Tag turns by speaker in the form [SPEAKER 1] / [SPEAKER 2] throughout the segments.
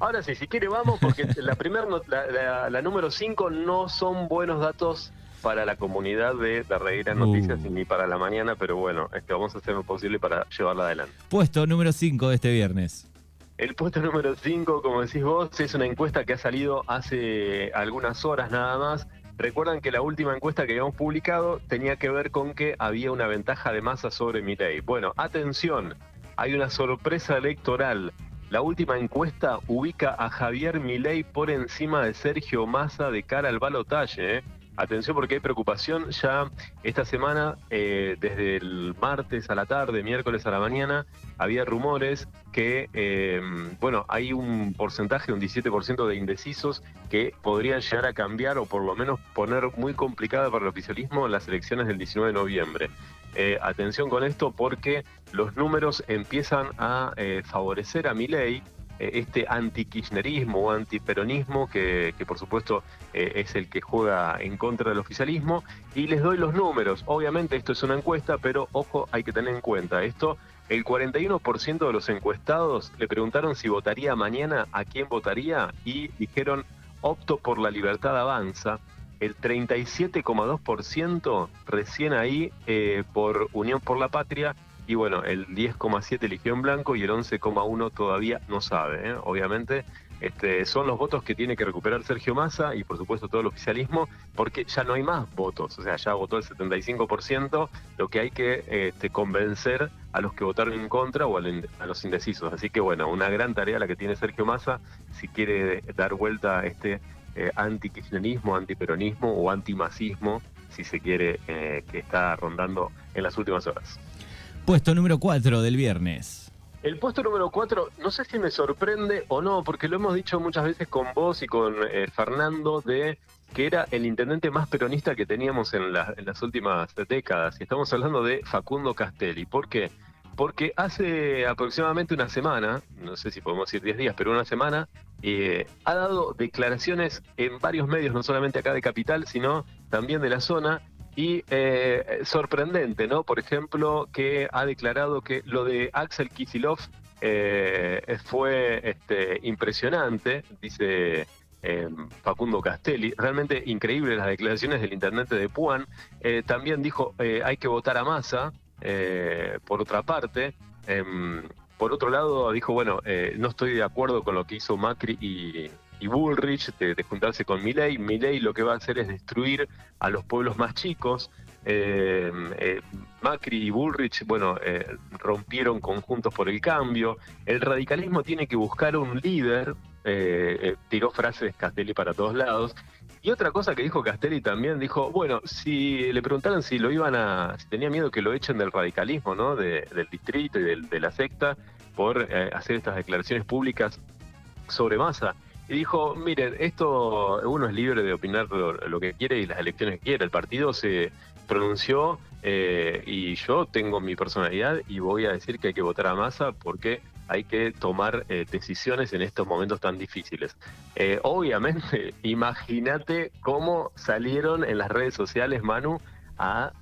[SPEAKER 1] Ahora sí, si quiere vamos, porque la primera, la, la, número 5 no son buenos datos para la comunidad de Darreira Noticias uh. ni para la mañana, pero bueno, este, vamos a hacer lo posible para llevarla adelante.
[SPEAKER 2] Puesto número 5 de este viernes.
[SPEAKER 1] El puesto número 5, como decís vos, es una encuesta que ha salido hace algunas horas nada más. Recuerdan que la última encuesta que habíamos publicado tenía que ver con que había una ventaja de masa sobre Milei. Bueno, atención, hay una sorpresa electoral. La última encuesta ubica a Javier Milei por encima de Sergio Massa de cara al balotaje. ¿eh? Atención porque hay preocupación ya esta semana, eh, desde el martes a la tarde, miércoles a la mañana, había rumores que, eh, bueno, hay un porcentaje, un 17% de indecisos que podrían llegar a cambiar o por lo menos poner muy complicada para el oficialismo las elecciones del 19 de noviembre. Eh, atención con esto porque los números empiezan a favorecer a mi ley eh, este anti-kirchnerismo o antiperonismo que, que por supuesto eh, es el que juega en contra del oficialismo. Y les doy los números. Obviamente esto es una encuesta, pero ojo, hay que tener en cuenta esto. El 41% de los encuestados le preguntaron si votaría mañana, a quién votaría, y dijeron opto por la libertad avanza. El 37,2% recién ahí eh, por Unión por la Patria y bueno, el 10,7 eligió en blanco y el 11,1 todavía no sabe. ¿eh? Obviamente este, son los votos que tiene que recuperar Sergio Massa y por supuesto todo el oficialismo, porque ya no hay más votos, o sea, ya votó el 75%, lo que hay que este, convencer a los que votaron en contra o a los indecisos. Así que bueno, una gran tarea la que tiene Sergio Massa si quiere dar vuelta a este eh, anti-kirchnerismo, antiperonismo o antimasismo, si se quiere, eh, que está rondando en las últimas horas.
[SPEAKER 2] Puesto número 4 del viernes.
[SPEAKER 1] El puesto número 4, no sé si me sorprende o no, porque lo hemos dicho muchas veces con vos y con eh, Fernando, de que era el intendente más peronista que teníamos en, las últimas décadas. Y estamos hablando de Facundo Castelli. ¿Por qué? Porque hace aproximadamente una semana, no sé si podemos decir 10 días, pero una semana, eh, ha dado declaraciones en varios medios, no solamente acá de Capital, sino también de la zona, y eh, sorprendente, ¿no? Por ejemplo, que ha declarado que lo de Axel Kisilov eh, fue este, impresionante, dice em, Facundo Castelli. Realmente increíble las declaraciones del intendente de Puan. Eh, también dijo hay que votar a masa, por otra parte. Por otro lado, dijo, bueno, no estoy de acuerdo con lo que hizo Macri y, Bullrich de, juntarse con Milei. Milei lo que va a hacer es destruir a los pueblos más chicos. Eh, eh, Macri y Bullrich, bueno, eh, rompieron conjuntos por el cambio. El radicalismo tiene que buscar un líder. tiró frases Castelli para todos lados. Y otra cosa que dijo Castelli también, dijo, bueno, si le preguntaron si lo iban a, si tenía miedo que lo echen del radicalismo, ¿no? del distrito y de la secta, por hacer estas declaraciones públicas sobre masa y dijo, miren, esto uno es libre de opinar lo, que quiere y las elecciones que quiere. El partido se pronunció eh, y yo tengo mi personalidad y voy a decir que hay que votar a masa porque hay que tomar eh, decisiones en estos momentos tan difíciles. Eh, obviamente, imagínate cómo salieron en las redes sociales, Manu, a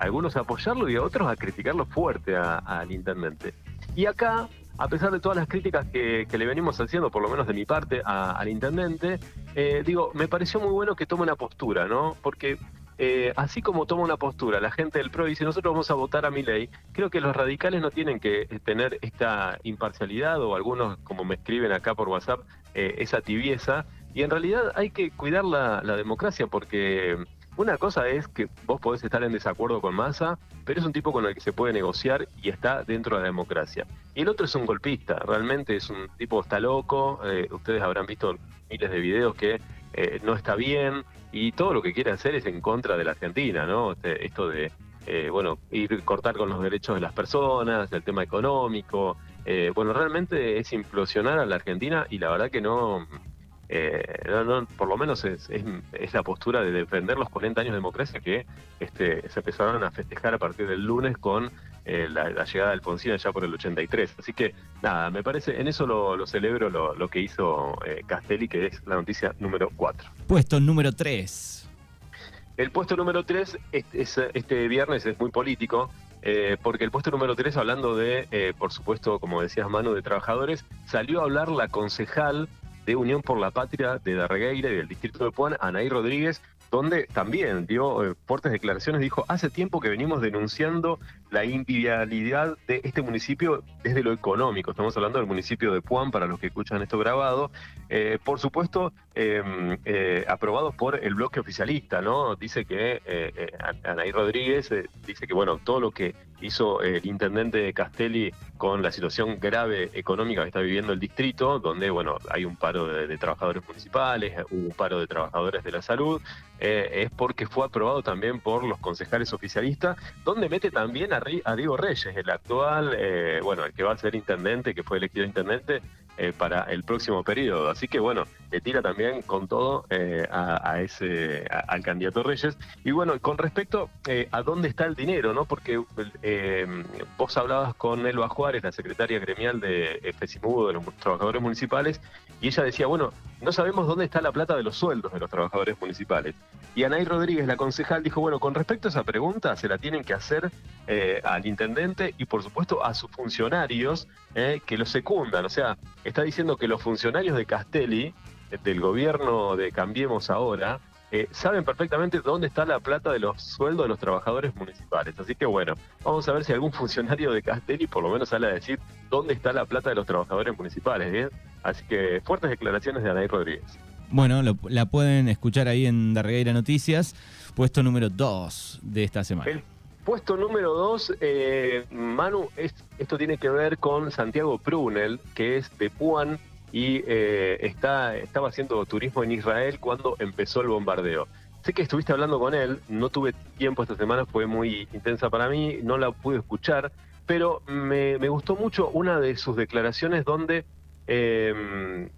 [SPEAKER 1] algunos a apoyarlo y a otros a criticarlo fuerte al intendente. Y acá a pesar de todas las críticas que, le venimos haciendo, por lo menos de mi parte, al intendente, eh, digo, me pareció muy bueno que tome una postura, ¿no? Porque eh, así como toma una postura la gente del PRO dice nosotros vamos a votar a mi ley, creo que los radicales no tienen que eh, tener esta imparcialidad o algunos, como me escriben acá por WhatsApp, esa tibieza. Y en realidad hay que cuidar la democracia porque una cosa es que vos podés estar en desacuerdo con Massa, pero es un tipo con el que se puede negociar y está dentro de la democracia. Y el otro es un golpista, realmente es un tipo está loco, eh, ustedes habrán visto miles de videos que eh, no está bien y todo lo que quiere hacer es en contra de la Argentina, ¿no? Este, esto de, eh, bueno, ir cortar con los derechos de las personas, el tema económico, bueno, realmente es implosionar a la Argentina y la verdad que no eh, por lo menos es, la postura de defender los 40 años de democracia que este, se empezaron a festejar a partir del lunes con eh, la, llegada de Alfonsín ya por el 83. Así que nada, me parece, en eso lo, celebro lo, que hizo eh, Castelli, que es la noticia número 4.
[SPEAKER 2] Puesto número 3.
[SPEAKER 1] El puesto número 3 este, viernes es muy político. eh, porque el puesto número 3, hablando de, por supuesto, como decías Manu, de trabajadores, salió a hablar la concejal de Unión por la Patria de Darregueira y del distrito de Puan, Anaí Rodríguez, donde también dio eh, fuertes declaraciones, dijo, hace tiempo que venimos denunciando la inviabilidad de este municipio desde lo económico. Estamos hablando del municipio de Puan, para los que escuchan esto grabado. Eh, por supuesto, em, eh, aprobado por el bloque oficialista, ¿no? Dice que Anaí Rodríguez dice que, bueno, todo lo que hizo el intendente Castelli con la situación grave económica que está viviendo el distrito, donde, bueno, hay un paro de, trabajadores municipales, hubo un paro de trabajadores de la salud, eh, es porque fue aprobado también por los concejales oficialistas, donde mete también a, Diego Reyes, el actual, eh, bueno, el que va a ser intendente, que fue elegido intendente, eh, para el próximo periodo. Así que bueno, le tira también con todo eh, a, ese al candidato Reyes. Y bueno, con respecto eh, a dónde está el dinero, ¿no? Porque vos hablabas con Elba Juárez, la secretaria gremial de FESIMUDO, de los trabajadores municipales, y ella decía, bueno, no sabemos dónde está la plata de los sueldos de los trabajadores municipales. Y Anaí Rodríguez, la concejal, dijo, bueno, con respecto a esa pregunta, se la tienen que hacer al intendente y por supuesto a sus funcionarios que lo secundan. O sea, está diciendo que los funcionarios de Castelli, del gobierno de Cambiemos Ahora, eh, saben perfectamente dónde está la plata de los sueldos de los trabajadores municipales. Así que bueno, vamos a ver si algún funcionario de Castelli por lo menos sale a decir dónde está la plata de los trabajadores municipales. Así que fuertes declaraciones de Anaí Rodríguez.
[SPEAKER 2] Bueno, la pueden escuchar ahí en Darregueira Noticias, puesto número 2 de esta semana.
[SPEAKER 1] Puesto número dos, eh, Manu, esto tiene que ver con Santiago Prunel, que es de Puan y eh, está, estaba haciendo turismo en Israel cuando empezó el bombardeo. Sé que estuviste hablando con él, no tuve tiempo esta semana, fue muy intensa para mí, no la pude escuchar, pero me, gustó mucho una de sus declaraciones donde em,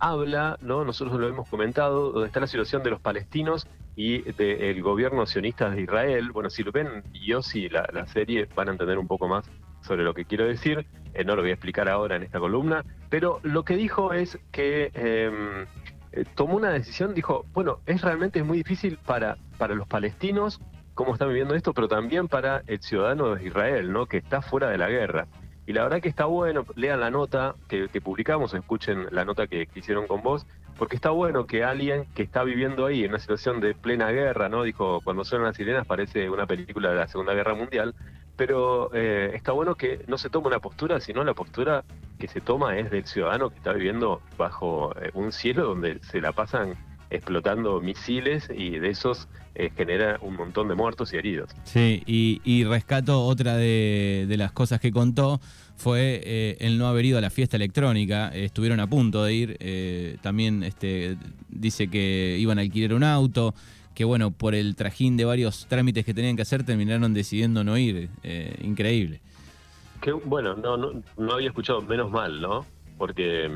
[SPEAKER 1] habla, ¿no? nosotros lo hemos comentado, donde está la situación de los palestinos y del gobierno sionista de Israel. Bueno, si lo ven, yo sí, la, la, serie van a entender un poco más sobre lo que quiero decir. Eh, no lo voy a explicar ahora en esta columna, pero lo que dijo es que em, eh, tomó una decisión, dijo, bueno, es realmente muy difícil para, para los palestinos cómo están viviendo esto, pero también para el ciudadano de Israel, ¿no? que está fuera de la guerra. Y la verdad que está bueno, lean la nota que, publicamos, escuchen la nota que, hicieron con vos, porque está bueno que alguien que está viviendo ahí en una situación de plena guerra, ¿no? Dijo, cuando suenan las sirenas parece una película de la Segunda Guerra Mundial, pero eh, está bueno que no se tome una postura, sino la postura que se toma es del ciudadano que está viviendo bajo eh, un cielo donde se la pasan explotando misiles y de esos eh, genera un montón de muertos y heridos.
[SPEAKER 2] Sí, y, rescato otra de, las cosas que contó fue eh, el no haber ido a la fiesta electrónica. estuvieron a punto de ir. Eh, también este, dice que iban a alquilar un auto. Que bueno, por el trajín de varios trámites que tenían que hacer, terminaron decidiendo no ir. increíble.
[SPEAKER 1] Que, bueno, no, no, no, había escuchado, menos mal, ¿no? Porque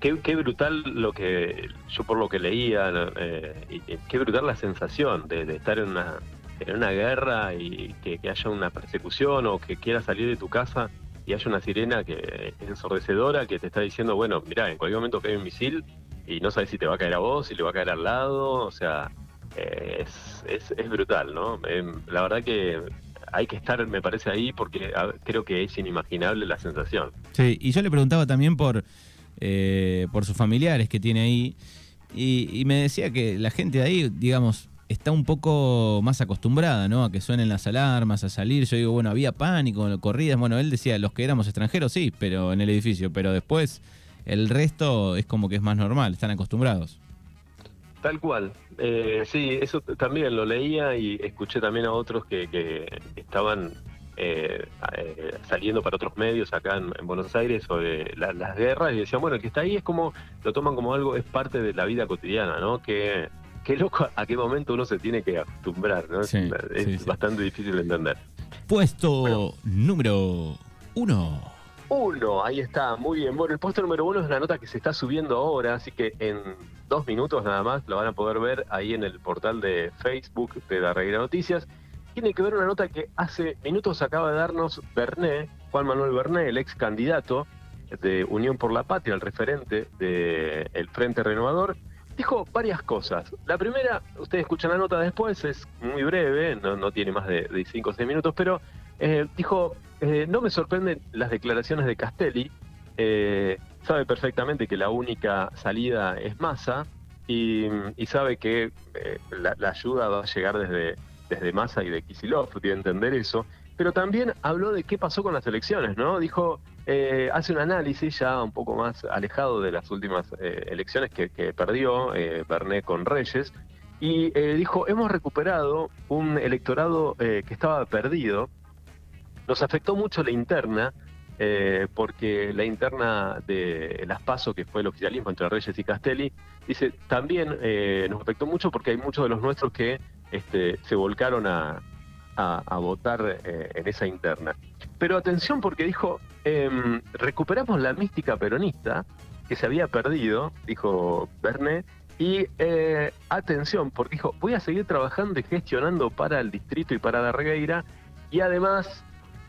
[SPEAKER 1] Qué, brutal lo que yo por lo que leía, eh, qué brutal la sensación de, estar en una, en una guerra y que, haya una persecución o que quieras salir de tu casa y haya una sirena que ensordecedora que te está diciendo, bueno, mira, en cualquier momento cae un misil y no sabes si te va a caer a vos, si le va a caer al lado, o sea, eh, es, es, brutal, ¿no? Em, la verdad que hay que estar, me parece, ahí porque creo que es inimaginable la sensación.
[SPEAKER 2] Sí, y yo le preguntaba también por eh, por sus familiares que tiene ahí. Y, me decía que la gente de ahí, digamos, está un poco más acostumbrada, ¿no? A que suenen las alarmas, a salir. Yo digo, bueno, había pánico, corridas. Bueno, él decía, los que éramos extranjeros, sí, pero en el edificio. Pero después, el resto es como que es más normal, están acostumbrados.
[SPEAKER 1] Tal cual. Eh, sí, eso también lo leía y escuché también a otros que, que estaban eh, eh, saliendo para otros medios acá en, Buenos Aires sobre las guerras y decían, bueno, el que está ahí es como, lo toman como algo, es parte de la vida cotidiana, ¿no? Que, qué loco a qué momento uno se tiene que acostumbrar, ¿no? es bastante difícil de entender.
[SPEAKER 2] Puesto número uno.
[SPEAKER 1] Uno, ahí está, muy bien. Bueno, el puesto número uno es la nota que se está subiendo ahora, así que en dos minutos nada más lo van a poder ver ahí en el portal de Facebook de la Reguera Noticias tiene que ver una nota que hace minutos acaba de darnos Berné, Juan Manuel Berné, el ex candidato de Unión por la Patria, el referente del Frente Renovador, dijo varias cosas. La primera, ustedes escuchan la nota después, es muy breve, no, no tiene más de 5 o 6 minutos, pero eh, dijo, eh, no me sorprenden las declaraciones de Castelli, eh, sabe perfectamente que la única salida es masa y, sabe que la, ayuda va a llegar desde, desde Massa y de Kisilov, tiene que entender eso, pero también habló de qué pasó con las elecciones, ¿no? Dijo, hace un análisis ya un poco más alejado de las últimas elecciones que, perdió Bernet con Reyes, y dijo, hemos recuperado un electorado que estaba perdido, nos afectó mucho la interna, eh, porque la interna de las PASO, que fue el oficialismo entre Reyes y Castelli, dice, también eh, nos afectó mucho porque hay muchos de los nuestros que este, se volcaron a, votar eh, en esa interna. Pero atención porque dijo, em, recuperamos la mística peronista que se había perdido, dijo Bernet, y atención, porque dijo, voy a seguir trabajando y gestionando para el distrito y para la regueira, y además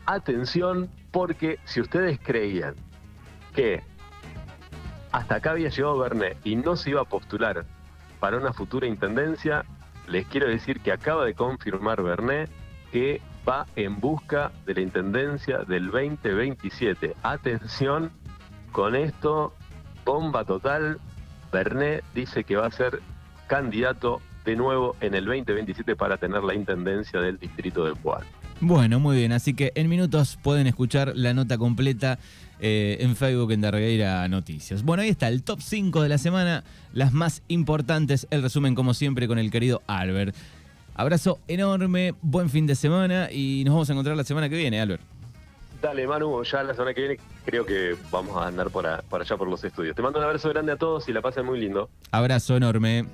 [SPEAKER 1] atención porque si ustedes creían que hasta acá había llegado Bernet y no se iba a postular para una futura intendencia, les quiero decir que acaba de confirmar Bernet que va en busca de la intendencia del 2027. Atención con esto, bomba total. Bernet dice que va a ser candidato de nuevo en el 2027 para tener la intendencia del distrito del Pueblo.
[SPEAKER 2] Bueno, muy bien. Así que en minutos pueden escuchar la nota completa eh, en Facebook en Darreira Noticias. Bueno, ahí está el top 5 de la semana, las más importantes, el resumen como siempre con el querido Albert. Abrazo enorme, buen fin de semana y nos vamos a encontrar la semana que viene, Albert.
[SPEAKER 1] Dale, Manu, ya la semana que viene creo que vamos a andar por, por allá por los estudios. Te mando un abrazo grande a todos y la pasen muy lindo.
[SPEAKER 2] Abrazo enorme.